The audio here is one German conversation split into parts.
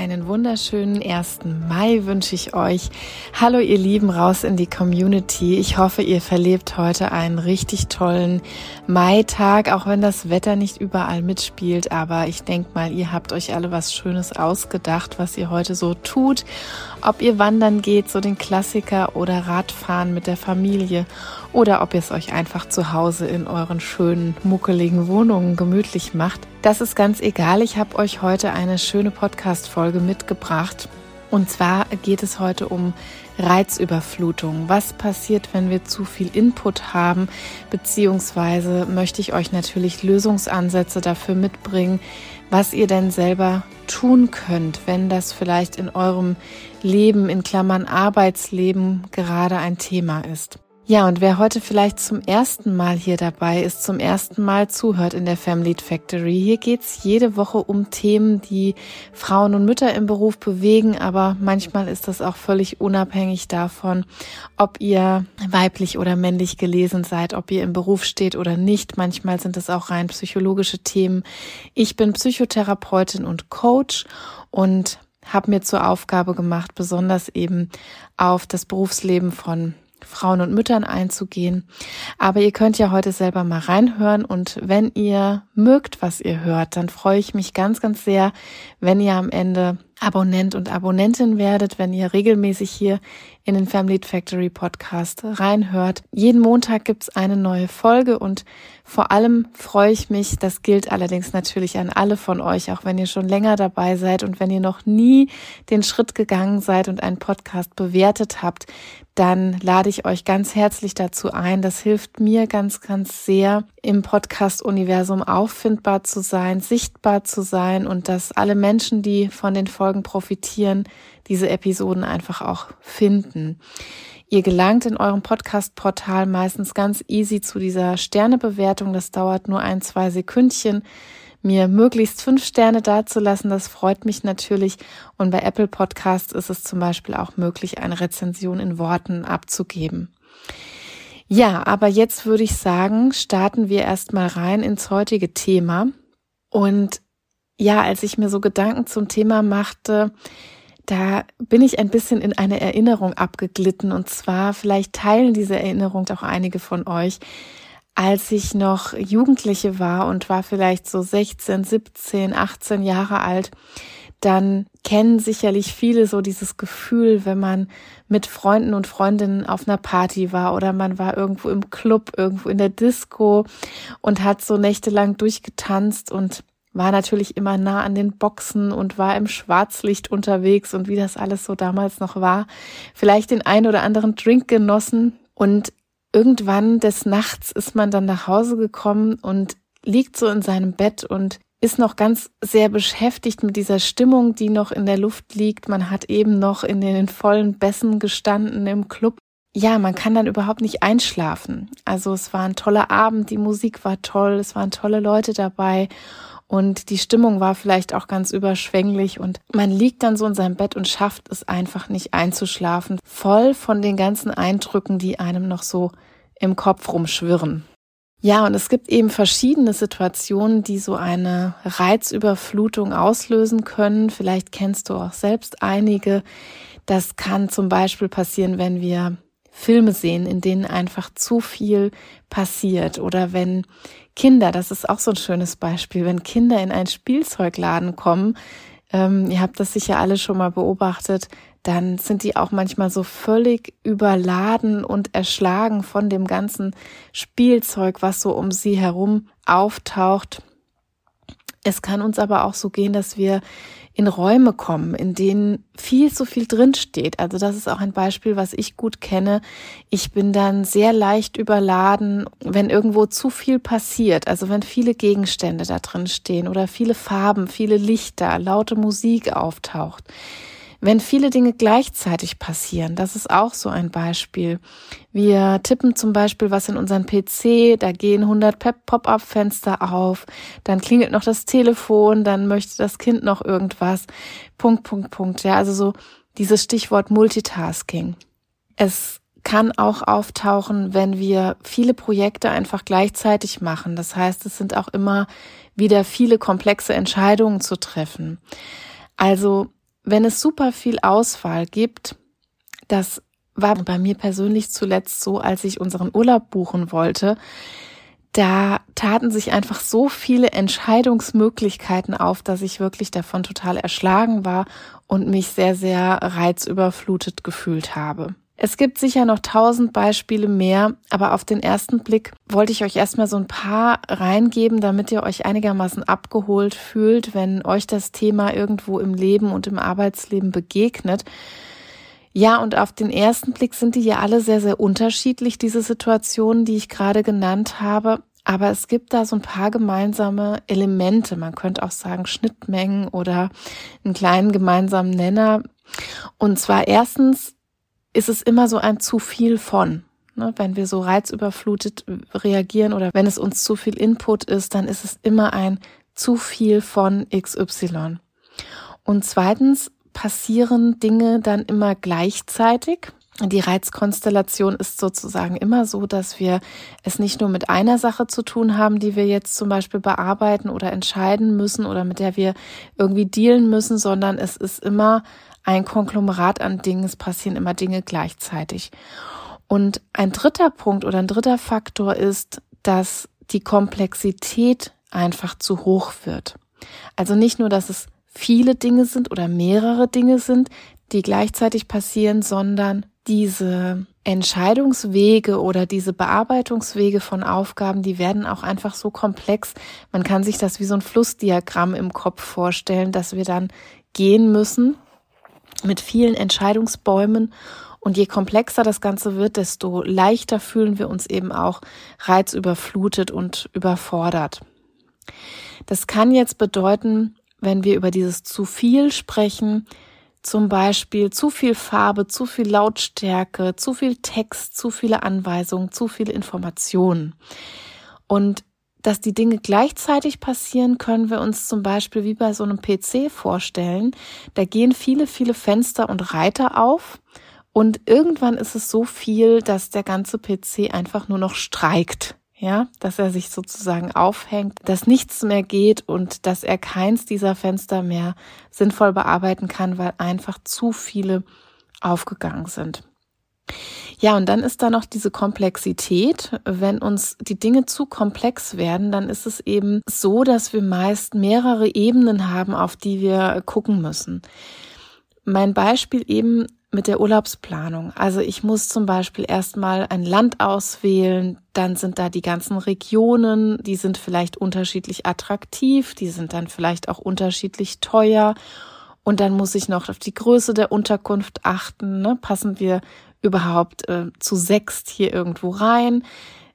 Einen wunderschönen 1. Mai wünsche ich euch. Hallo ihr Lieben raus in die Community. Ich hoffe, ihr verlebt heute einen richtig tollen Mai-Tag, auch wenn das Wetter nicht überall mitspielt. Aber ich denke mal, ihr habt euch alle was Schönes ausgedacht, was ihr heute so tut. Ob ihr wandern geht, so den Klassiker oder Radfahren mit der Familie oder ob ihr es euch einfach zu Hause in euren schönen, muckeligen Wohnungen gemütlich macht. Das ist ganz egal. Ich habe euch heute eine schöne Podcast-Folge mitgebracht. Und zwar geht es heute um Reizüberflutung. Was passiert, wenn wir zu viel Input haben? Beziehungsweise möchte ich euch natürlich Lösungsansätze dafür mitbringen, was ihr denn selber tun könnt, wenn das vielleicht in eurem Leben, in Klammern Arbeitsleben, gerade ein Thema ist. Ja, und wer heute vielleicht zum ersten Mal hier dabei ist, zum ersten Mal zuhört in der Family Factory, hier geht's jede Woche um Themen, die Frauen und Mütter im Beruf bewegen, aber manchmal ist das auch völlig unabhängig davon, ob ihr weiblich oder männlich gelesen seid, ob ihr im Beruf steht oder nicht. Manchmal sind es auch rein psychologische Themen. Ich bin Psychotherapeutin und Coach und habe mir zur Aufgabe gemacht, besonders eben auf das Berufsleben von Frauen und Müttern einzugehen. Aber ihr könnt ja heute selber mal reinhören und wenn ihr mögt, was ihr hört, dann freue ich mich ganz, ganz sehr, wenn ihr am Ende Abonnent und Abonnentin werdet, wenn ihr regelmäßig hier in den Family Factory Podcast reinhört. Jeden Montag gibt's eine neue Folge und vor allem freue ich mich, das gilt allerdings natürlich an alle von euch, auch wenn ihr schon länger dabei seid und wenn ihr noch nie den Schritt gegangen seid und einen Podcast bewertet habt, dann lade ich euch ganz herzlich dazu ein. Das hilft mir ganz, ganz sehr, im Podcast-Universum auffindbar zu sein, sichtbar zu sein und dass alle Menschen, die von den Folgen profitieren, diese Episoden einfach auch finden. Ihr gelangt in eurem Podcast-Portal meistens ganz easy zu dieser Sternebewertung. Das dauert nur ein, zwei Sekündchen mir möglichst fünf Sterne dazulassen. Das freut mich natürlich. Und bei Apple Podcasts ist es zum Beispiel auch möglich, eine Rezension in Worten abzugeben. Ja, aber jetzt würde ich sagen, starten wir erstmal rein ins heutige Thema. Und ja, als ich mir so Gedanken zum Thema machte, da bin ich ein bisschen in eine Erinnerung abgeglitten. Und zwar, vielleicht teilen diese Erinnerung auch einige von euch als ich noch Jugendliche war und war vielleicht so 16, 17, 18 Jahre alt, dann kennen sicherlich viele so dieses Gefühl, wenn man mit Freunden und Freundinnen auf einer Party war oder man war irgendwo im Club, irgendwo in der Disco und hat so nächtelang durchgetanzt und war natürlich immer nah an den Boxen und war im Schwarzlicht unterwegs und wie das alles so damals noch war. Vielleicht den ein oder anderen Drink genossen und irgendwann des Nachts ist man dann nach Hause gekommen und liegt so in seinem Bett und ist noch ganz sehr beschäftigt mit dieser Stimmung, die noch in der Luft liegt. Man hat eben noch in den vollen Bässen gestanden im Club. Ja, man kann dann überhaupt nicht einschlafen. Also es war ein toller Abend, die Musik war toll, es waren tolle Leute dabei und die Stimmung war vielleicht auch ganz überschwänglich und man liegt dann so in seinem Bett und schafft es einfach nicht einzuschlafen, voll von den ganzen Eindrücken, die einem noch so im Kopf rumschwirren. Ja, und es gibt eben verschiedene Situationen, die so eine Reizüberflutung auslösen können. Vielleicht kennst du auch selbst einige. Das kann zum Beispiel passieren, wenn wir Filme sehen, in denen einfach zu viel passiert oder wenn Kinder, das ist auch so ein schönes Beispiel, wenn Kinder in einen Spielzeugladen kommen, ähm, ihr habt das sicher alle schon mal beobachtet, dann sind die auch manchmal so völlig überladen und erschlagen von dem ganzen Spielzeug, was so um sie herum auftaucht. Es kann uns aber auch so gehen, dass wir in Räume kommen, in denen viel zu viel drinsteht. Also das ist auch ein Beispiel, was ich gut kenne. Ich bin dann sehr leicht überladen, wenn irgendwo zu viel passiert. Also wenn viele Gegenstände da drin stehen oder viele Farben, viele Lichter, laute Musik auftaucht. Wenn viele Dinge gleichzeitig passieren, das ist auch so ein Beispiel. Wir tippen zum Beispiel was in unseren PC, da gehen 100 Pop-up-Fenster auf, dann klingelt noch das Telefon, dann möchte das Kind noch irgendwas. Punkt, Punkt, Punkt. Ja, also so dieses Stichwort Multitasking. Es kann auch auftauchen, wenn wir viele Projekte einfach gleichzeitig machen. Das heißt, es sind auch immer wieder viele komplexe Entscheidungen zu treffen. Also wenn es super viel Auswahl gibt, das war bei mir persönlich zuletzt so, als ich unseren Urlaub buchen wollte, da taten sich einfach so viele Entscheidungsmöglichkeiten auf, dass ich wirklich davon total erschlagen war und mich sehr, sehr reizüberflutet gefühlt habe. Es gibt sicher noch tausend Beispiele mehr, aber auf den ersten Blick wollte ich euch erstmal so ein paar reingeben, damit ihr euch einigermaßen abgeholt fühlt, wenn euch das Thema irgendwo im Leben und im Arbeitsleben begegnet. Ja, und auf den ersten Blick sind die ja alle sehr, sehr unterschiedlich, diese Situationen, die ich gerade genannt habe. Aber es gibt da so ein paar gemeinsame Elemente. Man könnte auch sagen Schnittmengen oder einen kleinen gemeinsamen Nenner. Und zwar erstens ist es immer so ein zu viel von. Ne? Wenn wir so reizüberflutet reagieren oder wenn es uns zu viel Input ist, dann ist es immer ein zu viel von XY. Und zweitens passieren Dinge dann immer gleichzeitig. Die Reizkonstellation ist sozusagen immer so, dass wir es nicht nur mit einer Sache zu tun haben, die wir jetzt zum Beispiel bearbeiten oder entscheiden müssen oder mit der wir irgendwie dealen müssen, sondern es ist immer ein Konglomerat an Dingen, es passieren immer Dinge gleichzeitig. Und ein dritter Punkt oder ein dritter Faktor ist, dass die Komplexität einfach zu hoch wird. Also nicht nur, dass es viele Dinge sind oder mehrere Dinge sind, die gleichzeitig passieren, sondern diese Entscheidungswege oder diese Bearbeitungswege von Aufgaben, die werden auch einfach so komplex. Man kann sich das wie so ein Flussdiagramm im Kopf vorstellen, dass wir dann gehen müssen mit vielen Entscheidungsbäumen. Und je komplexer das Ganze wird, desto leichter fühlen wir uns eben auch reizüberflutet und überfordert. Das kann jetzt bedeuten, wenn wir über dieses zu viel sprechen, zum Beispiel zu viel Farbe, zu viel Lautstärke, zu viel Text, zu viele Anweisungen, zu viele Informationen. Und dass die Dinge gleichzeitig passieren, können wir uns zum Beispiel wie bei so einem PC vorstellen. Da gehen viele, viele Fenster und Reiter auf und irgendwann ist es so viel, dass der ganze PC einfach nur noch streikt. Ja, dass er sich sozusagen aufhängt, dass nichts mehr geht und dass er keins dieser Fenster mehr sinnvoll bearbeiten kann, weil einfach zu viele aufgegangen sind. Ja, und dann ist da noch diese Komplexität. Wenn uns die Dinge zu komplex werden, dann ist es eben so, dass wir meist mehrere Ebenen haben, auf die wir gucken müssen. Mein Beispiel eben mit der Urlaubsplanung. Also ich muss zum Beispiel erstmal ein Land auswählen, dann sind da die ganzen Regionen, die sind vielleicht unterschiedlich attraktiv, die sind dann vielleicht auch unterschiedlich teuer. Und dann muss ich noch auf die Größe der Unterkunft achten. Ne? Passen wir überhaupt äh, zu sechst hier irgendwo rein.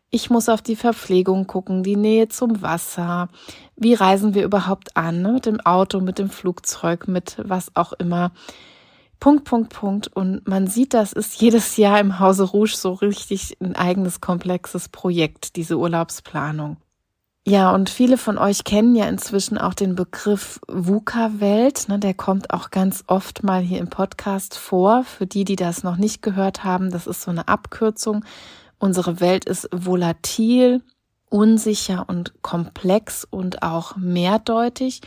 Ich muss auf die Verpflegung gucken, die Nähe zum Wasser. Wie reisen wir überhaupt an? Ne? Mit dem Auto, mit dem Flugzeug, mit was auch immer. Punkt, Punkt, Punkt. Und man sieht, das ist jedes Jahr im Hause Rouge so richtig ein eigenes komplexes Projekt, diese Urlaubsplanung. Ja, und viele von euch kennen ja inzwischen auch den Begriff VUCA-Welt. Ne, der kommt auch ganz oft mal hier im Podcast vor. Für die, die das noch nicht gehört haben, das ist so eine Abkürzung. Unsere Welt ist volatil, unsicher und komplex und auch mehrdeutig.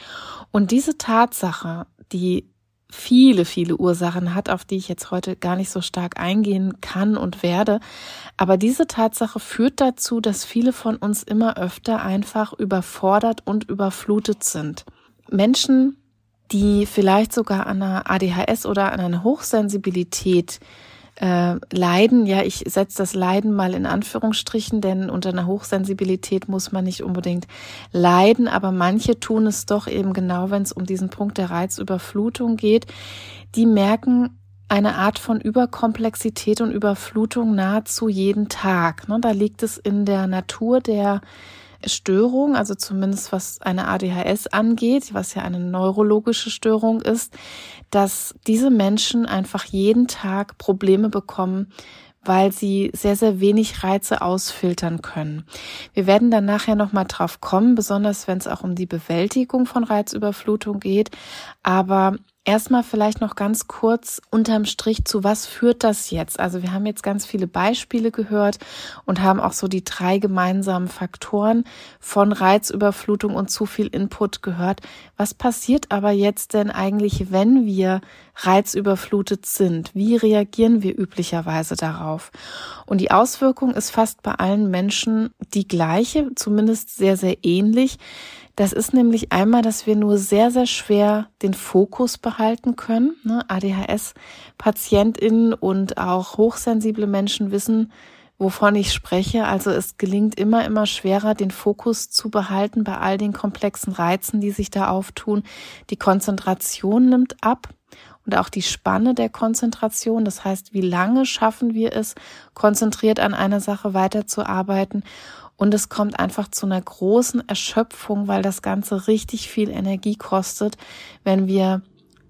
Und diese Tatsache, die viele, viele Ursachen hat, auf die ich jetzt heute gar nicht so stark eingehen kann und werde. Aber diese Tatsache führt dazu, dass viele von uns immer öfter einfach überfordert und überflutet sind. Menschen, die vielleicht sogar an einer ADHS oder an einer Hochsensibilität äh, Leiden, ja, ich setze das Leiden mal in Anführungsstrichen, denn unter einer Hochsensibilität muss man nicht unbedingt leiden, aber manche tun es doch eben genau, wenn es um diesen Punkt der Reizüberflutung geht. Die merken eine Art von Überkomplexität und Überflutung nahezu jeden Tag. Ne? Da liegt es in der Natur der Störung, also zumindest was eine ADHS angeht, was ja eine neurologische Störung ist, dass diese Menschen einfach jeden Tag Probleme bekommen, weil sie sehr, sehr wenig Reize ausfiltern können. Wir werden dann nachher nochmal drauf kommen, besonders wenn es auch um die Bewältigung von Reizüberflutung geht. Aber Erstmal vielleicht noch ganz kurz unterm Strich zu was führt das jetzt? Also wir haben jetzt ganz viele Beispiele gehört und haben auch so die drei gemeinsamen Faktoren von Reizüberflutung und zu viel Input gehört. Was passiert aber jetzt denn eigentlich, wenn wir reizüberflutet sind? Wie reagieren wir üblicherweise darauf? Und die Auswirkung ist fast bei allen Menschen die gleiche, zumindest sehr, sehr ähnlich. Das ist nämlich einmal, dass wir nur sehr, sehr schwer den Fokus behalten können. Ne? ADHS-PatientInnen und auch hochsensible Menschen wissen, wovon ich spreche. Also es gelingt immer, immer schwerer, den Fokus zu behalten bei all den komplexen Reizen, die sich da auftun. Die Konzentration nimmt ab und auch die Spanne der Konzentration. Das heißt, wie lange schaffen wir es, konzentriert an einer Sache weiterzuarbeiten? Und es kommt einfach zu einer großen Erschöpfung, weil das Ganze richtig viel Energie kostet, wenn wir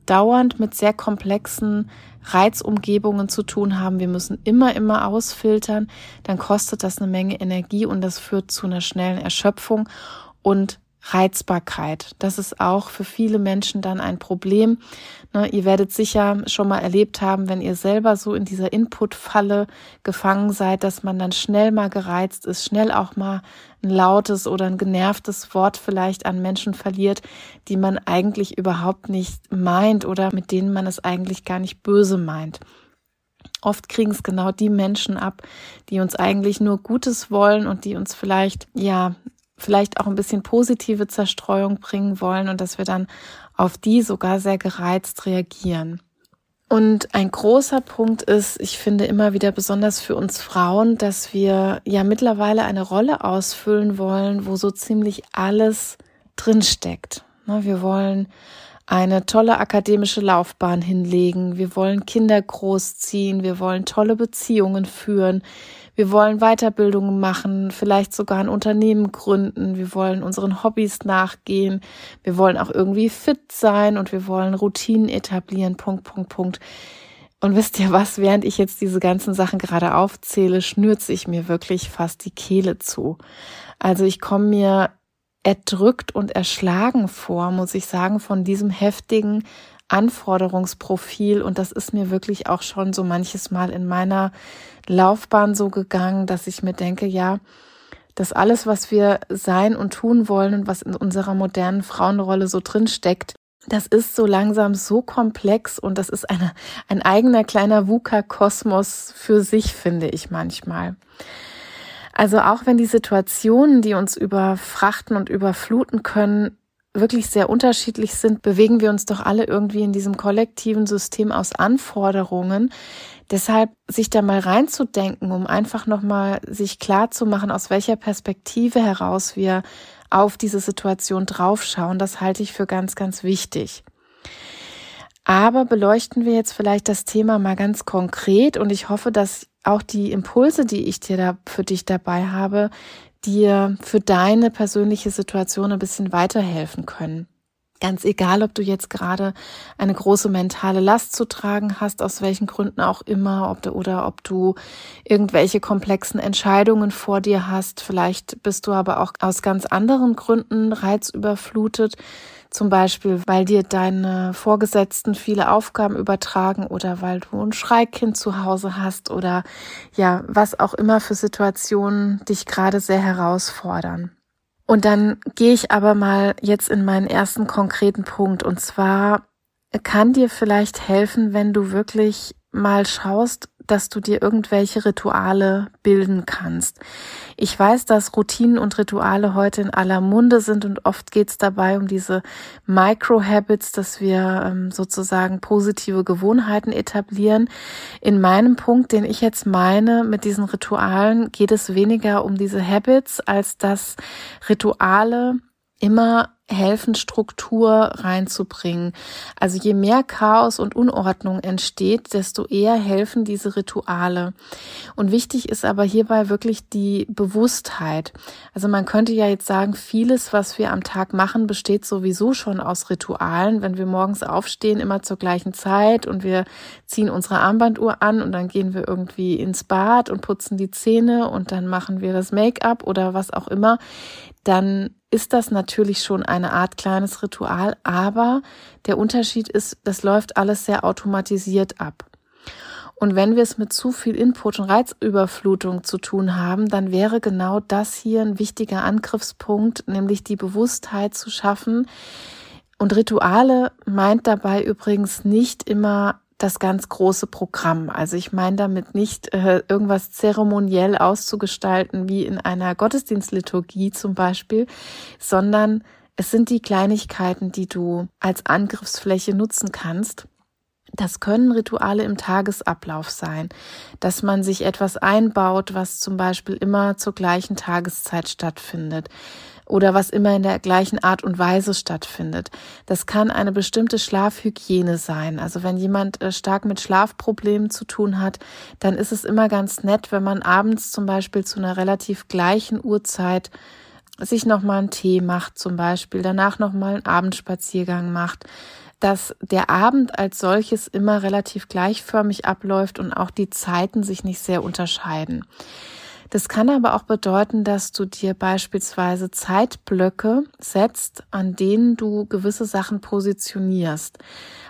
dauernd mit sehr komplexen Reizumgebungen zu tun haben. Wir müssen immer, immer ausfiltern. Dann kostet das eine Menge Energie und das führt zu einer schnellen Erschöpfung und Reizbarkeit. Das ist auch für viele Menschen dann ein Problem. Ne, ihr werdet sicher schon mal erlebt haben, wenn ihr selber so in dieser Input-Falle gefangen seid, dass man dann schnell mal gereizt ist, schnell auch mal ein lautes oder ein genervtes Wort vielleicht an Menschen verliert, die man eigentlich überhaupt nicht meint oder mit denen man es eigentlich gar nicht böse meint. Oft kriegen es genau die Menschen ab, die uns eigentlich nur Gutes wollen und die uns vielleicht, ja, vielleicht auch ein bisschen positive Zerstreuung bringen wollen und dass wir dann auf die sogar sehr gereizt reagieren. Und ein großer Punkt ist, ich finde immer wieder besonders für uns Frauen, dass wir ja mittlerweile eine Rolle ausfüllen wollen, wo so ziemlich alles drinsteckt. Ne, wir wollen eine tolle akademische Laufbahn hinlegen, wir wollen Kinder großziehen, wir wollen tolle Beziehungen führen, wir wollen Weiterbildungen machen, vielleicht sogar ein Unternehmen gründen. Wir wollen unseren Hobbys nachgehen. Wir wollen auch irgendwie fit sein und wir wollen Routinen etablieren. Punkt, Punkt, Punkt. Und wisst ihr was? Während ich jetzt diese ganzen Sachen gerade aufzähle, schnürt sich mir wirklich fast die Kehle zu. Also ich komme mir erdrückt und erschlagen vor, muss ich sagen, von diesem heftigen Anforderungsprofil. Und das ist mir wirklich auch schon so manches Mal in meiner Laufbahn so gegangen, dass ich mir denke, ja, dass alles, was wir sein und tun wollen und was in unserer modernen Frauenrolle so drin steckt, das ist so langsam so komplex und das ist eine, ein eigener kleiner VUCA-Kosmos für sich, finde ich manchmal. Also auch wenn die Situationen, die uns überfrachten und überfluten können, wirklich sehr unterschiedlich sind, bewegen wir uns doch alle irgendwie in diesem kollektiven System aus Anforderungen. Deshalb sich da mal reinzudenken, um einfach nochmal sich klar zu machen, aus welcher Perspektive heraus wir auf diese Situation draufschauen, das halte ich für ganz, ganz wichtig. Aber beleuchten wir jetzt vielleicht das Thema mal ganz konkret und ich hoffe, dass auch die Impulse, die ich dir da für dich dabei habe, dir für deine persönliche Situation ein bisschen weiterhelfen können. Ganz egal, ob du jetzt gerade eine große mentale Last zu tragen hast, aus welchen Gründen auch immer, ob du, oder ob du irgendwelche komplexen Entscheidungen vor dir hast. Vielleicht bist du aber auch aus ganz anderen Gründen reizüberflutet. Zum Beispiel, weil dir deine Vorgesetzten viele Aufgaben übertragen oder weil du ein Schreikind zu Hause hast oder ja, was auch immer für Situationen dich gerade sehr herausfordern. Und dann gehe ich aber mal jetzt in meinen ersten konkreten Punkt. Und zwar kann dir vielleicht helfen, wenn du wirklich mal schaust, dass du dir irgendwelche Rituale bilden kannst. Ich weiß, dass Routinen und Rituale heute in aller Munde sind und oft geht es dabei um diese Micro-Habits, dass wir ähm, sozusagen positive Gewohnheiten etablieren. In meinem Punkt, den ich jetzt meine mit diesen Ritualen, geht es weniger um diese Habits, als dass Rituale immer helfen, Struktur reinzubringen. Also je mehr Chaos und Unordnung entsteht, desto eher helfen diese Rituale. Und wichtig ist aber hierbei wirklich die Bewusstheit. Also man könnte ja jetzt sagen, vieles, was wir am Tag machen, besteht sowieso schon aus Ritualen. Wenn wir morgens aufstehen, immer zur gleichen Zeit und wir ziehen unsere Armbanduhr an und dann gehen wir irgendwie ins Bad und putzen die Zähne und dann machen wir das Make-up oder was auch immer, dann ist das natürlich schon eine Art kleines Ritual, aber der Unterschied ist, das läuft alles sehr automatisiert ab. Und wenn wir es mit zu viel Input und Reizüberflutung zu tun haben, dann wäre genau das hier ein wichtiger Angriffspunkt, nämlich die Bewusstheit zu schaffen. Und Rituale meint dabei übrigens nicht immer das ganz große Programm. Also ich meine damit nicht äh, irgendwas zeremoniell auszugestalten wie in einer Gottesdienstliturgie zum Beispiel, sondern es sind die Kleinigkeiten, die du als Angriffsfläche nutzen kannst. Das können Rituale im Tagesablauf sein, dass man sich etwas einbaut, was zum Beispiel immer zur gleichen Tageszeit stattfindet oder was immer in der gleichen Art und Weise stattfindet. Das kann eine bestimmte Schlafhygiene sein. Also wenn jemand äh, stark mit Schlafproblemen zu tun hat, dann ist es immer ganz nett, wenn man abends zum Beispiel zu einer relativ gleichen Uhrzeit sich nochmal einen Tee macht zum Beispiel, danach nochmal einen Abendspaziergang macht, dass der Abend als solches immer relativ gleichförmig abläuft und auch die Zeiten sich nicht sehr unterscheiden. Das kann aber auch bedeuten, dass du dir beispielsweise Zeitblöcke setzt, an denen du gewisse Sachen positionierst.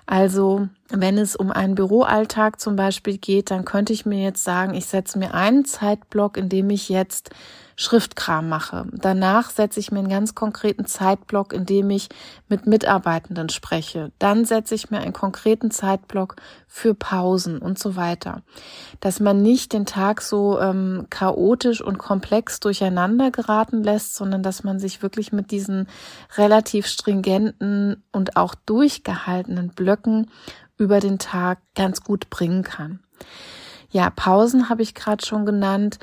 Also wenn es um einen Büroalltag zum Beispiel geht, dann könnte ich mir jetzt sagen, ich setze mir einen Zeitblock, in dem ich jetzt Schriftkram mache. Danach setze ich mir einen ganz konkreten Zeitblock, in dem ich mit Mitarbeitenden spreche. Dann setze ich mir einen konkreten Zeitblock für Pausen und so weiter. Dass man nicht den Tag so ähm, chaotisch und komplex durcheinander geraten lässt, sondern dass man sich wirklich mit diesen relativ stringenten und auch durchgehaltenen Blöcken über den Tag ganz gut bringen kann. Ja, Pausen habe ich gerade schon genannt.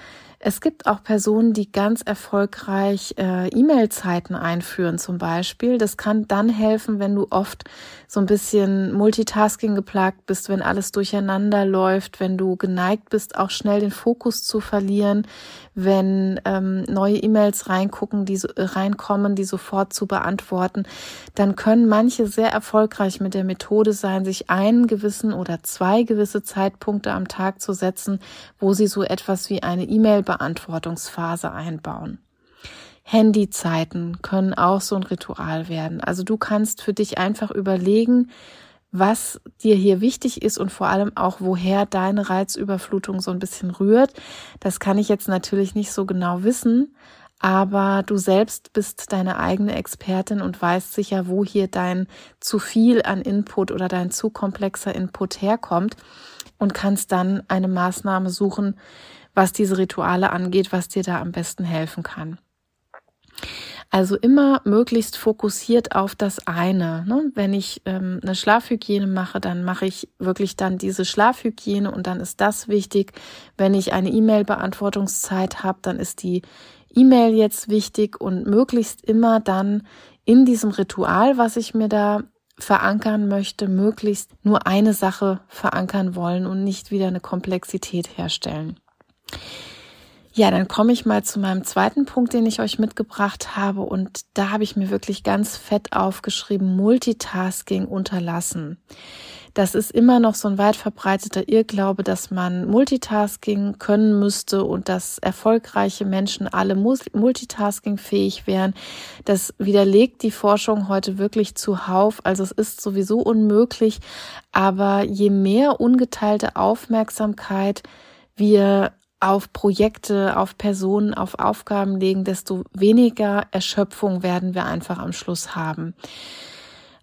Es gibt auch Personen, die ganz erfolgreich äh, E-Mail-Zeiten einführen zum Beispiel. Das kann dann helfen, wenn du oft so ein bisschen Multitasking geplagt bist, wenn alles durcheinander läuft, wenn du geneigt bist, auch schnell den Fokus zu verlieren, wenn ähm, neue E-Mails reingucken, die so, äh, reinkommen, die sofort zu beantworten, dann können manche sehr erfolgreich mit der Methode sein, sich einen gewissen oder zwei gewisse Zeitpunkte am Tag zu setzen, wo sie so etwas wie eine E-Mail-Beantwortungsphase einbauen. Handyzeiten können auch so ein Ritual werden. Also du kannst für dich einfach überlegen, was dir hier wichtig ist und vor allem auch, woher deine Reizüberflutung so ein bisschen rührt. Das kann ich jetzt natürlich nicht so genau wissen, aber du selbst bist deine eigene Expertin und weißt sicher, wo hier dein zu viel an Input oder dein zu komplexer Input herkommt und kannst dann eine Maßnahme suchen, was diese Rituale angeht, was dir da am besten helfen kann. Also immer möglichst fokussiert auf das eine. Ne? Wenn ich ähm, eine Schlafhygiene mache, dann mache ich wirklich dann diese Schlafhygiene und dann ist das wichtig. Wenn ich eine E-Mail-Beantwortungszeit habe, dann ist die E-Mail jetzt wichtig und möglichst immer dann in diesem Ritual, was ich mir da verankern möchte, möglichst nur eine Sache verankern wollen und nicht wieder eine Komplexität herstellen. Ja, dann komme ich mal zu meinem zweiten Punkt, den ich euch mitgebracht habe. Und da habe ich mir wirklich ganz fett aufgeschrieben, Multitasking unterlassen. Das ist immer noch so ein weit verbreiteter Irrglaube, dass man Multitasking können müsste und dass erfolgreiche Menschen alle Multitasking fähig wären. Das widerlegt die Forschung heute wirklich zuhauf. Also es ist sowieso unmöglich. Aber je mehr ungeteilte Aufmerksamkeit wir auf Projekte, auf Personen, auf Aufgaben legen, desto weniger Erschöpfung werden wir einfach am Schluss haben.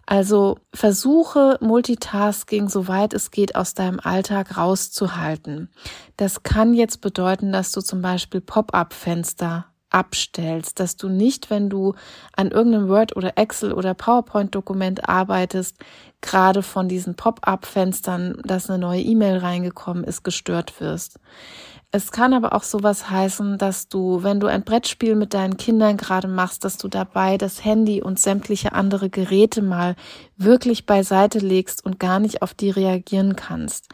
Also versuche Multitasking, soweit es geht, aus deinem Alltag rauszuhalten. Das kann jetzt bedeuten, dass du zum Beispiel Pop-up-Fenster abstellst, dass du nicht, wenn du an irgendeinem Word oder Excel oder PowerPoint-Dokument arbeitest, gerade von diesen Pop-up-Fenstern, dass eine neue E-Mail reingekommen ist, gestört wirst. Es kann aber auch sowas heißen, dass du, wenn du ein Brettspiel mit deinen Kindern gerade machst, dass du dabei das Handy und sämtliche andere Geräte mal wirklich beiseite legst und gar nicht auf die reagieren kannst.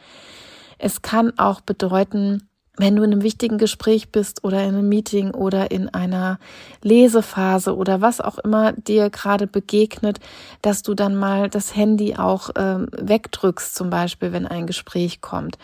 Es kann auch bedeuten, wenn du in einem wichtigen Gespräch bist oder in einem Meeting oder in einer Lesephase oder was auch immer dir gerade begegnet, dass du dann mal das Handy auch ähm, wegdrückst, zum Beispiel, wenn ein Gespräch kommt.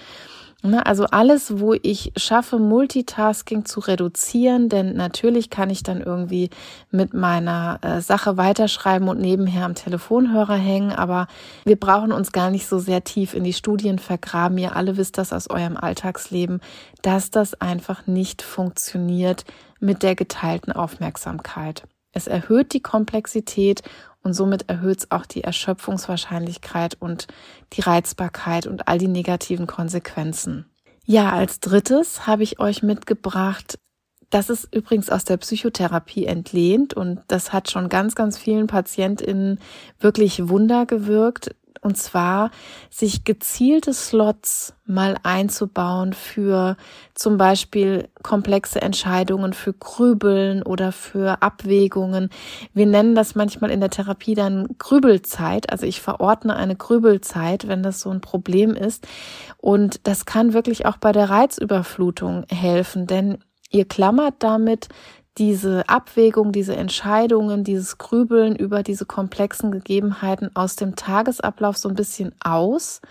Ne, also alles, wo ich schaffe, Multitasking zu reduzieren, denn natürlich kann ich dann irgendwie mit meiner äh, Sache weiterschreiben und nebenher am Telefonhörer hängen, aber wir brauchen uns gar nicht so sehr tief in die Studien vergraben. Ihr alle wisst das aus eurem Alltagsleben, dass das einfach nicht funktioniert mit der geteilten Aufmerksamkeit. Es erhöht die Komplexität und somit erhöht es auch die Erschöpfungswahrscheinlichkeit und die Reizbarkeit und all die negativen Konsequenzen. Ja, als drittes habe ich euch mitgebracht, das ist übrigens aus der Psychotherapie entlehnt und das hat schon ganz, ganz vielen PatientInnen wirklich Wunder gewirkt und zwar sich gezielte Slots mal einzubauen für zum Beispiel komplexe Entscheidungen, für Grübeln oder für Abwägungen. Wir nennen das manchmal in der Therapie dann Grübelzeit. Also ich verordne eine Grübelzeit, wenn das so ein Problem ist. Und das kann wirklich auch bei der Reizüberflutung helfen, denn ihr klammert damit diese Abwägung, diese Entscheidungen, dieses Grübeln über diese komplexen Gegebenheiten aus dem Tagesablauf so ein bisschen aus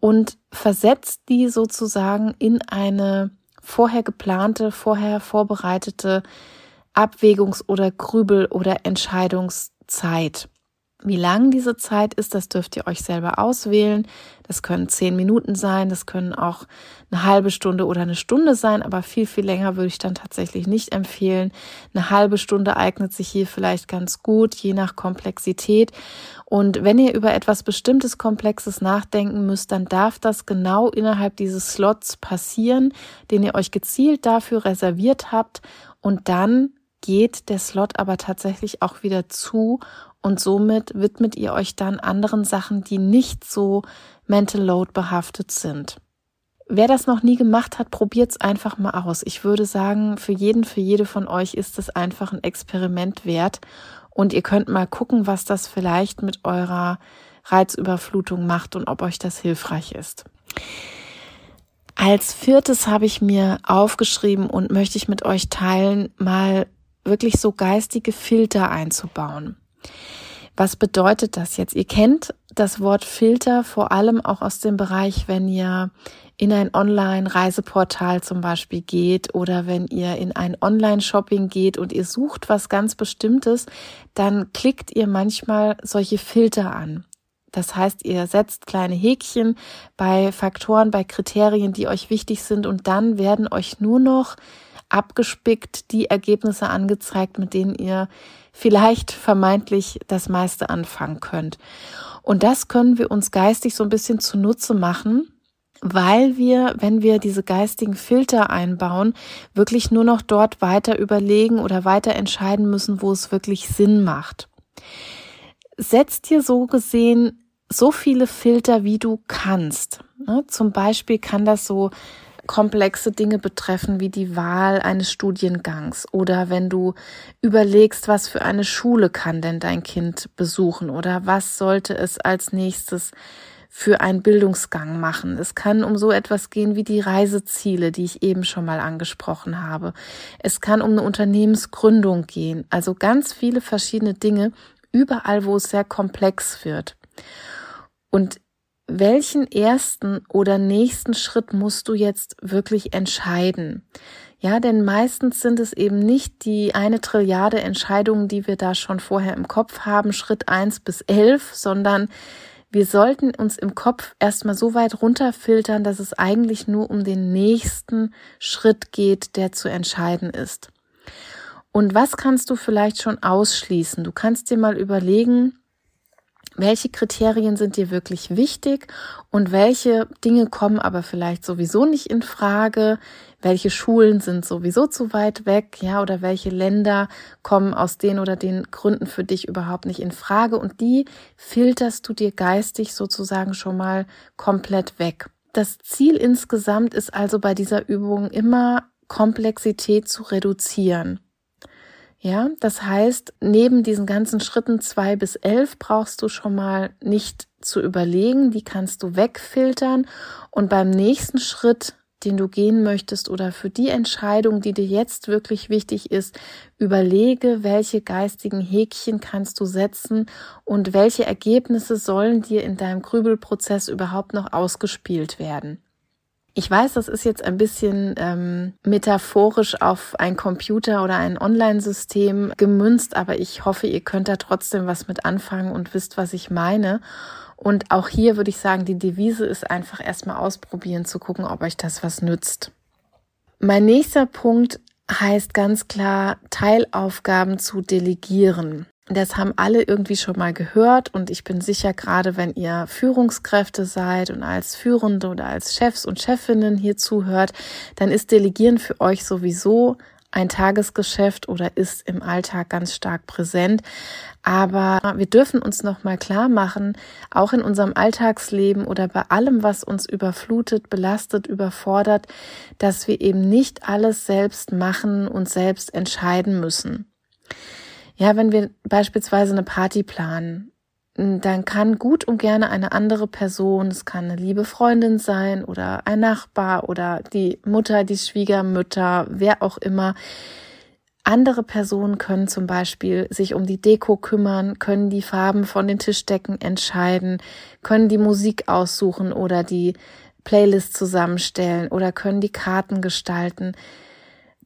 und versetzt die sozusagen in eine vorher geplante, vorher vorbereitete Abwägungs- oder Grübel- oder Entscheidungszeit. Wie lang diese Zeit ist, das dürft ihr euch selber auswählen. Das können zehn Minuten sein, das können auch eine halbe Stunde oder eine Stunde sein, aber viel, viel länger würde ich dann tatsächlich nicht empfehlen. Eine halbe Stunde eignet sich hier vielleicht ganz gut, je nach Komplexität. Und wenn ihr über etwas bestimmtes Komplexes nachdenken müsst, dann darf das genau innerhalb dieses Slots passieren, den ihr euch gezielt dafür reserviert habt. Und dann geht der Slot aber tatsächlich auch wieder zu und somit widmet ihr euch dann anderen Sachen, die nicht so mental load behaftet sind. Wer das noch nie gemacht hat, probiert's einfach mal aus. Ich würde sagen, für jeden, für jede von euch ist es einfach ein Experiment wert und ihr könnt mal gucken, was das vielleicht mit eurer Reizüberflutung macht und ob euch das hilfreich ist. Als viertes habe ich mir aufgeschrieben und möchte ich mit euch teilen, mal wirklich so geistige Filter einzubauen. Was bedeutet das jetzt? Ihr kennt das Wort Filter vor allem auch aus dem Bereich, wenn ihr in ein Online-Reiseportal zum Beispiel geht oder wenn ihr in ein Online-Shopping geht und ihr sucht was ganz Bestimmtes, dann klickt ihr manchmal solche Filter an. Das heißt, ihr setzt kleine Häkchen bei Faktoren, bei Kriterien, die euch wichtig sind und dann werden euch nur noch abgespickt die Ergebnisse angezeigt, mit denen ihr vielleicht vermeintlich das meiste anfangen könnt. Und das können wir uns geistig so ein bisschen zunutze machen, weil wir, wenn wir diese geistigen Filter einbauen, wirklich nur noch dort weiter überlegen oder weiter entscheiden müssen, wo es wirklich Sinn macht. Setzt dir so gesehen so viele Filter, wie du kannst. Ne? Zum Beispiel kann das so komplexe Dinge betreffen, wie die Wahl eines Studiengangs oder wenn du überlegst, was für eine Schule kann denn dein Kind besuchen oder was sollte es als nächstes für einen Bildungsgang machen. Es kann um so etwas gehen wie die Reiseziele, die ich eben schon mal angesprochen habe. Es kann um eine Unternehmensgründung gehen. Also ganz viele verschiedene Dinge, überall, wo es sehr komplex wird. Und welchen ersten oder nächsten Schritt musst du jetzt wirklich entscheiden? Ja, denn meistens sind es eben nicht die eine Trilliarde Entscheidungen, die wir da schon vorher im Kopf haben, Schritt eins bis elf, sondern wir sollten uns im Kopf erstmal so weit runterfiltern, dass es eigentlich nur um den nächsten Schritt geht, der zu entscheiden ist. Und was kannst du vielleicht schon ausschließen? Du kannst dir mal überlegen, welche Kriterien sind dir wirklich wichtig und welche Dinge kommen aber vielleicht sowieso nicht in Frage, welche Schulen sind sowieso zu weit weg, ja, oder welche Länder kommen aus den oder den Gründen für dich überhaupt nicht in Frage und die filterst du dir geistig sozusagen schon mal komplett weg. Das Ziel insgesamt ist also bei dieser Übung immer Komplexität zu reduzieren. Ja, das heißt, neben diesen ganzen Schritten zwei bis elf brauchst du schon mal nicht zu überlegen, die kannst du wegfiltern und beim nächsten Schritt, den du gehen möchtest oder für die Entscheidung, die dir jetzt wirklich wichtig ist, überlege, welche geistigen Häkchen kannst du setzen und welche Ergebnisse sollen dir in deinem Grübelprozess überhaupt noch ausgespielt werden. Ich weiß, das ist jetzt ein bisschen ähm, metaphorisch auf ein Computer oder ein Online-System gemünzt, aber ich hoffe, ihr könnt da trotzdem was mit anfangen und wisst, was ich meine. Und auch hier würde ich sagen, die Devise ist einfach erstmal ausprobieren, zu gucken, ob euch das was nützt. Mein nächster Punkt heißt ganz klar, Teilaufgaben zu delegieren. Das haben alle irgendwie schon mal gehört und ich bin sicher, gerade wenn ihr Führungskräfte seid und als Führende oder als Chefs und Chefinnen hier zuhört, dann ist Delegieren für euch sowieso ein Tagesgeschäft oder ist im Alltag ganz stark präsent. Aber wir dürfen uns noch mal klar machen, auch in unserem Alltagsleben oder bei allem, was uns überflutet, belastet, überfordert, dass wir eben nicht alles selbst machen und selbst entscheiden müssen. Ja, wenn wir beispielsweise eine Party planen, dann kann gut und gerne eine andere Person, es kann eine liebe Freundin sein oder ein Nachbar oder die Mutter, die Schwiegermütter, wer auch immer. Andere Personen können zum Beispiel sich um die Deko kümmern, können die Farben von den Tischdecken entscheiden, können die Musik aussuchen oder die Playlist zusammenstellen oder können die Karten gestalten.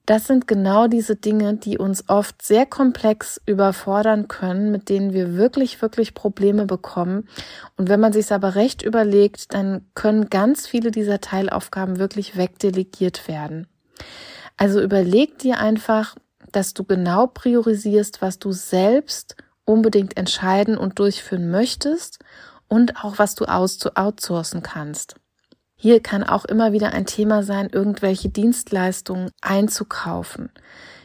Das sind genau diese Dinge, die uns oft sehr komplex überfordern können, mit denen wir wirklich, wirklich Probleme bekommen. Und wenn man sich aber recht überlegt, dann können ganz viele dieser Teilaufgaben wirklich wegdelegiert werden. Also überleg dir einfach, dass du genau priorisierst, was du selbst unbedingt entscheiden und durchführen möchtest und auch was du outsourcen kannst. Hier kann auch immer wieder ein Thema sein, irgendwelche Dienstleistungen einzukaufen.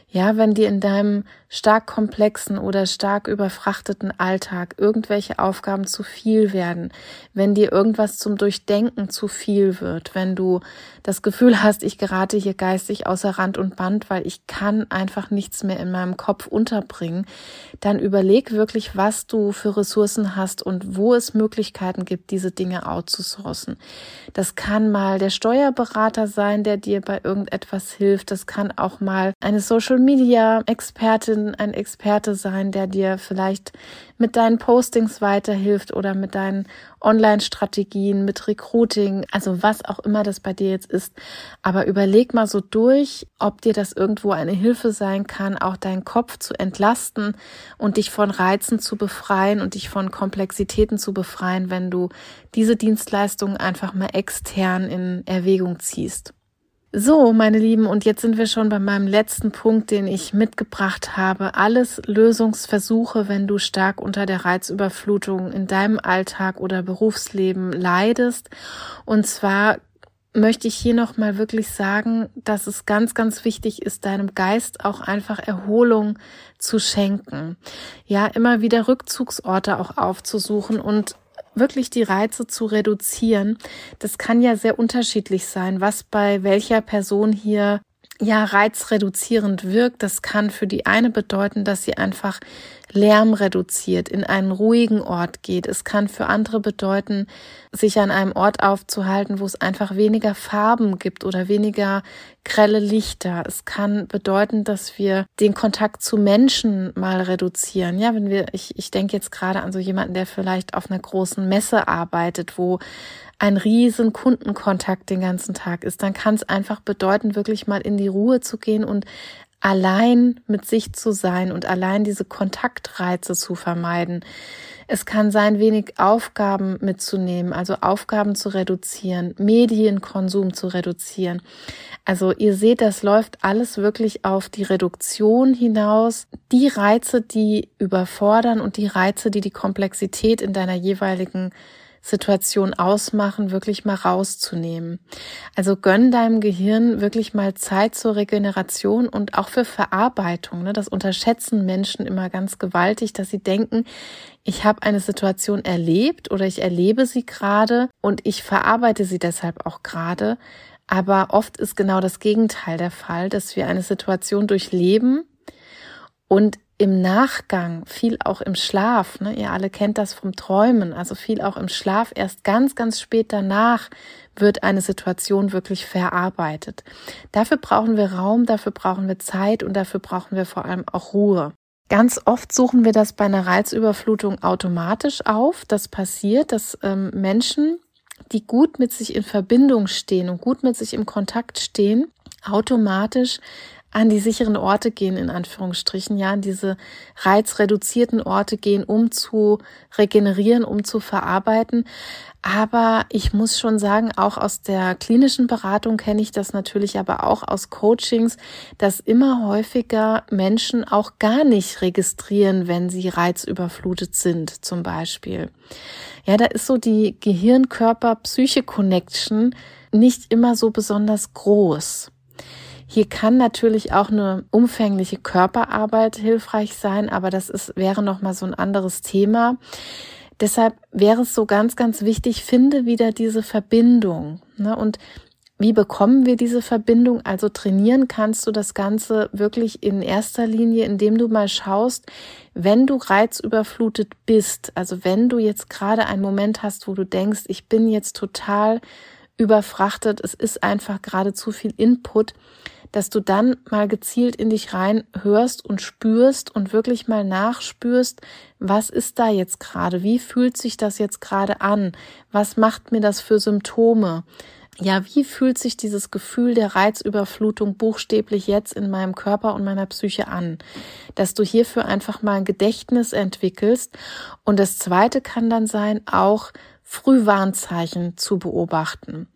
Ja, wenn dir in deinem stark komplexen oder stark überfrachteten Alltag irgendwelche Aufgaben zu viel werden, wenn dir irgendwas zum Durchdenken zu viel wird, wenn du das Gefühl hast, ich gerate hier geistig außer Rand und Band, weil ich kann einfach nichts mehr in meinem Kopf unterbringen, dann überleg wirklich, was du für Ressourcen hast und wo es Möglichkeiten gibt, diese Dinge outzusourcen. Das kann mal der Steuerberater sein, der dir bei irgendetwas hilft. Das kann auch mal eine Social Media Expertin, ein Experte sein, der dir vielleicht mit deinen Postings weiterhilft oder mit deinen Online-Strategien, mit Recruiting, also was auch immer das bei dir jetzt ist. Aber überleg mal so durch, ob dir das irgendwo eine Hilfe sein kann, auch deinen Kopf zu entlasten und dich von Reizen zu befreien und dich von Komplexitäten zu befreien, wenn du diese Dienstleistungen einfach mal extern in Erwägung ziehst. So, meine Lieben, und jetzt sind wir schon bei meinem letzten Punkt, den ich mitgebracht habe. Alles Lösungsversuche, wenn du stark unter der Reizüberflutung in deinem Alltag oder Berufsleben leidest. Und zwar möchte ich hier nochmal wirklich sagen, dass es ganz, ganz wichtig ist, deinem Geist auch einfach Erholung zu schenken. Ja, immer wieder Rückzugsorte auch aufzusuchen und wirklich die Reize zu reduzieren. Das kann ja sehr unterschiedlich sein, was bei welcher Person hier ja reizreduzierend wirkt. Das kann für die eine bedeuten, dass sie einfach Lärm reduziert, in einen ruhigen Ort geht. Es kann für andere bedeuten, sich an einem Ort aufzuhalten, wo es einfach weniger Farben gibt oder weniger grelle Lichter. Es kann bedeuten, dass wir den Kontakt zu Menschen mal reduzieren. Ja, wenn wir, ich, ich denke jetzt gerade an so jemanden, der vielleicht auf einer großen Messe arbeitet, wo ein riesen Kundenkontakt den ganzen Tag ist, dann kann es einfach bedeuten, wirklich mal in die Ruhe zu gehen und allein mit sich zu sein und allein diese Kontaktreize zu vermeiden. Es kann sein, wenig Aufgaben mitzunehmen, also Aufgaben zu reduzieren, Medienkonsum zu reduzieren. Also ihr seht, das läuft alles wirklich auf die Reduktion hinaus. Die Reize, die überfordern und die Reize, die die Komplexität in deiner jeweiligen Situation ausmachen, wirklich mal rauszunehmen. Also gönn deinem Gehirn wirklich mal Zeit zur Regeneration und auch für Verarbeitung. Ne? Das unterschätzen Menschen immer ganz gewaltig, dass sie denken, ich habe eine Situation erlebt oder ich erlebe sie gerade und ich verarbeite sie deshalb auch gerade. Aber oft ist genau das Gegenteil der Fall, dass wir eine Situation durchleben und im Nachgang, viel auch im Schlaf, ne? ihr alle kennt das vom Träumen, also viel auch im Schlaf, erst ganz, ganz spät danach wird eine Situation wirklich verarbeitet. Dafür brauchen wir Raum, dafür brauchen wir Zeit und dafür brauchen wir vor allem auch Ruhe. Ganz oft suchen wir das bei einer Reizüberflutung automatisch auf. Das passiert, dass ähm, Menschen die gut mit sich in Verbindung stehen und gut mit sich im Kontakt stehen, automatisch an die sicheren Orte gehen, in Anführungsstrichen, ja, an diese reizreduzierten Orte gehen, um zu regenerieren, um zu verarbeiten. Aber ich muss schon sagen, auch aus der klinischen Beratung kenne ich das natürlich, aber auch aus Coachings, dass immer häufiger Menschen auch gar nicht registrieren, wenn sie reizüberflutet sind, zum Beispiel. Ja, da ist so die Gehirn-Körper-Psyche-Connection nicht immer so besonders groß. Hier kann natürlich auch eine umfängliche Körperarbeit hilfreich sein, aber das ist, wäre nochmal so ein anderes Thema. Deshalb wäre es so ganz, ganz wichtig, finde wieder diese Verbindung. Ne? Und wie bekommen wir diese Verbindung? Also trainieren kannst du das Ganze wirklich in erster Linie, indem du mal schaust, wenn du reizüberflutet bist, also wenn du jetzt gerade einen Moment hast, wo du denkst, ich bin jetzt total überfrachtet, es ist einfach gerade zu viel Input, dass du dann mal gezielt in dich rein hörst und spürst und wirklich mal nachspürst, was ist da jetzt gerade? Wie fühlt sich das jetzt gerade an? Was macht mir das für Symptome? Ja, wie fühlt sich dieses Gefühl der Reizüberflutung buchstäblich jetzt in meinem Körper und meiner Psyche an? Dass du hierfür einfach mal ein Gedächtnis entwickelst. Und das zweite kann dann sein, auch Frühwarnzeichen zu beobachten.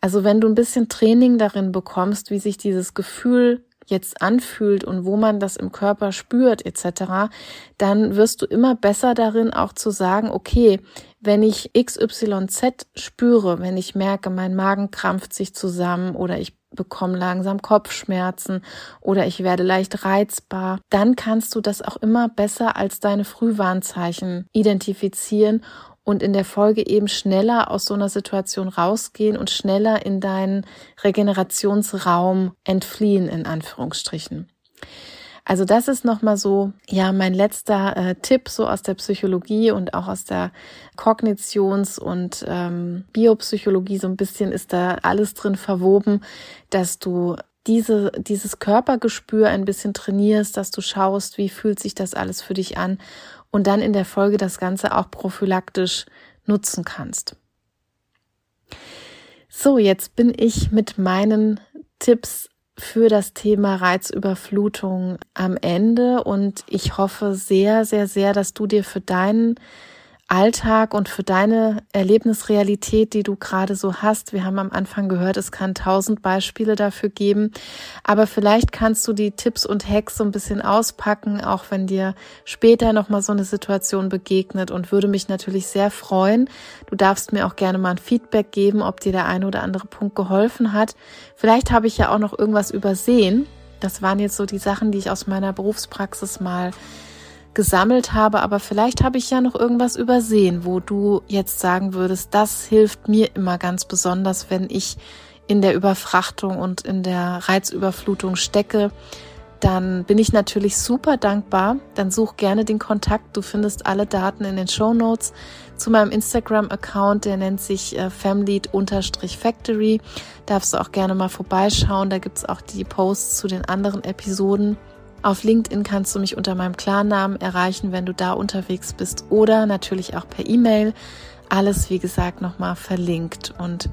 Also wenn du ein bisschen Training darin bekommst, wie sich dieses Gefühl jetzt anfühlt und wo man das im Körper spürt etc., dann wirst du immer besser darin auch zu sagen, okay, wenn ich XYZ spüre, wenn ich merke, mein Magen krampft sich zusammen oder ich bekomme langsam Kopfschmerzen oder ich werde leicht reizbar, dann kannst du das auch immer besser als deine Frühwarnzeichen identifizieren und in der Folge eben schneller aus so einer Situation rausgehen und schneller in deinen Regenerationsraum entfliehen, in Anführungsstrichen. Also das ist nochmal so, ja, mein letzter äh, Tipp so aus der Psychologie und auch aus der Kognitions- und ähm, Biopsychologie so ein bisschen ist da alles drin verwoben, dass du diese, dieses Körpergespür ein bisschen trainierst, dass du schaust, wie fühlt sich das alles für dich an und dann in der Folge das Ganze auch prophylaktisch nutzen kannst. So, jetzt bin ich mit meinen Tipps für das Thema Reizüberflutung am Ende und ich hoffe sehr, sehr, sehr, dass du dir für deinen Alltag und für deine Erlebnisrealität, die du gerade so hast. Wir haben am Anfang gehört, es kann tausend Beispiele dafür geben, aber vielleicht kannst du die Tipps und Hacks so ein bisschen auspacken, auch wenn dir später nochmal so eine Situation begegnet und würde mich natürlich sehr freuen. Du darfst mir auch gerne mal ein Feedback geben, ob dir der eine oder andere Punkt geholfen hat. Vielleicht habe ich ja auch noch irgendwas übersehen. Das waren jetzt so die Sachen, die ich aus meiner Berufspraxis mal gesammelt habe, aber vielleicht habe ich ja noch irgendwas übersehen, wo du jetzt sagen würdest, das hilft mir immer ganz besonders, wenn ich in der Überfrachtung und in der Reizüberflutung stecke, dann bin ich natürlich super dankbar. Dann such gerne den Kontakt. Du findest alle Daten in den Show Notes zu meinem Instagram-Account. Der nennt sich äh, family-factory. Darfst du auch gerne mal vorbeischauen. Da gibt's auch die Posts zu den anderen Episoden. Auf LinkedIn kannst du mich unter meinem Klarnamen erreichen, wenn du da unterwegs bist oder natürlich auch per E-Mail. Alles, wie gesagt, nochmal verlinkt. Und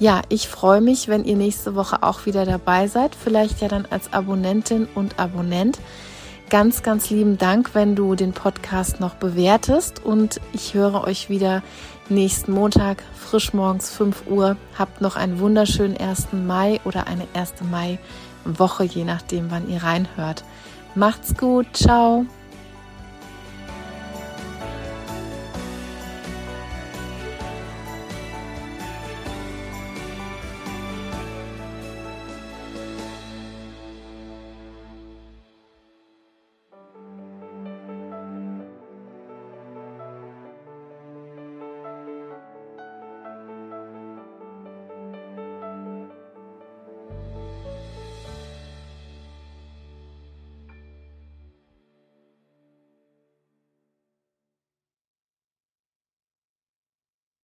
ja, ich freue mich, wenn ihr nächste Woche auch wieder dabei seid. Vielleicht ja dann als Abonnentin und Abonnent. Ganz, ganz lieben Dank, wenn du den Podcast noch bewertest. Und ich höre euch wieder nächsten Montag, frisch morgens 5 Uhr. Habt noch einen wunderschönen 1. Mai oder eine 1. Mai Woche, je nachdem, wann ihr reinhört. Macht's gut, ciao.